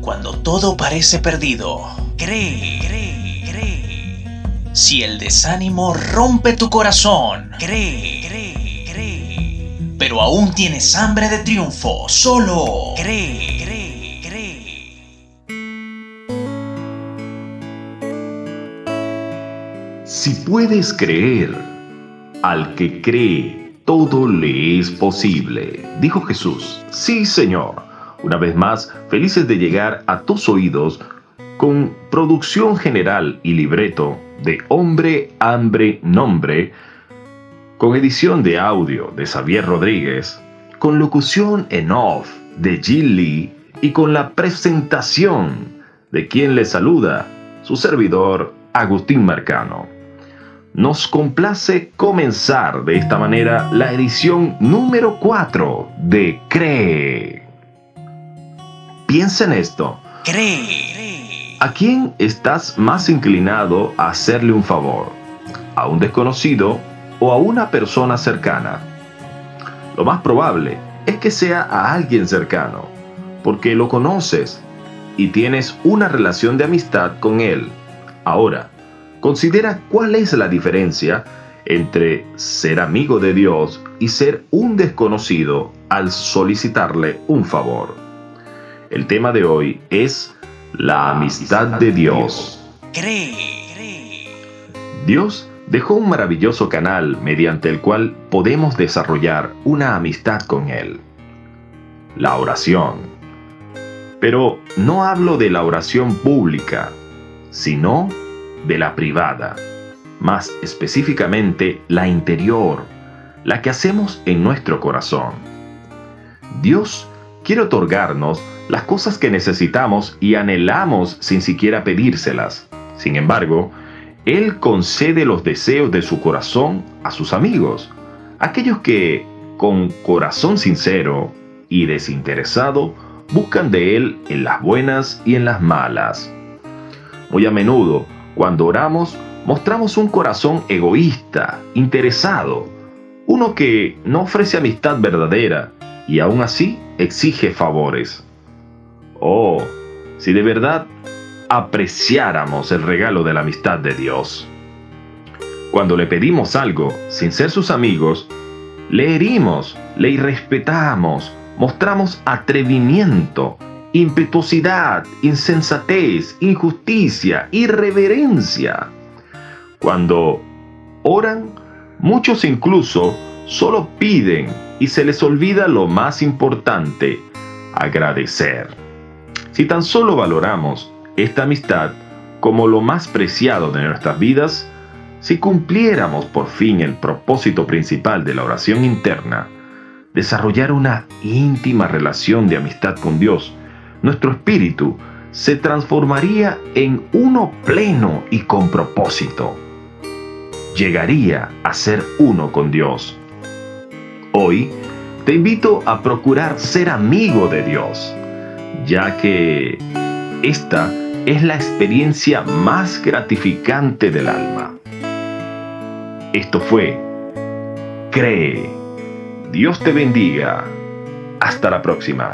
Cuando todo parece perdido, cree, cree, cree. Si el desánimo rompe tu corazón, cree, cree, cree. Pero aún tienes hambre de triunfo, solo cree, cree. Si puedes creer, al que cree, todo le es posible, dijo Jesús. Sí, Señor. Una vez más, felices de llegar a tus oídos con producción general y libreto de Hombre, Hambre, Nombre, con edición de audio de Xavier Rodríguez, con locución en off de Jill Lee y con la presentación de quien le saluda, su servidor Agustín Marcano. Nos complace comenzar de esta manera la edición número 4 de Cree. Piensa en esto. Cree. ¿A quién estás más inclinado a hacerle un favor? ¿A un desconocido o a una persona cercana? Lo más probable es que sea a alguien cercano, porque lo conoces y tienes una relación de amistad con él. Ahora, considera cuál es la diferencia entre ser amigo de Dios y ser un desconocido al solicitarle un favor. El tema de hoy es la amistad de Dios. Cree. Dios dejó un maravilloso canal mediante el cual podemos desarrollar una amistad con Él. La oración. Pero no hablo de la oración pública, sino de la privada, más específicamente la interior, la que hacemos en nuestro corazón. Dios quiere otorgarnos las cosas que necesitamos y anhelamos sin siquiera pedírselas. Sin embargo, Él concede los deseos de su corazón a sus amigos, aquellos que, con corazón sincero y desinteresado, buscan de Él en las buenas y en las malas. Muy a menudo, cuando oramos, mostramos un corazón egoísta, interesado, uno que no ofrece amistad verdadera y aún así exige favores. Oh, si de verdad apreciáramos el regalo de la amistad de Dios. Cuando le pedimos algo sin ser sus amigos, le herimos, le irrespetamos, mostramos atrevimiento, impetuosidad, insensatez, injusticia, irreverencia. Cuando oran, muchos incluso solo piden y se les olvida lo más importante, agradecer. Si tan solo valoramos esta amistad como lo más preciado de nuestras vidas, si cumpliéramos por fin el propósito principal de la oración interna, desarrollar una íntima relación de amistad con Dios, nuestro espíritu se transformaría en uno pleno y con propósito. Llegaría a ser uno con Dios. Hoy te invito a procurar ser amigo de Dios ya que esta es la experiencia más gratificante del alma. Esto fue Cree. Dios te bendiga. Hasta la próxima.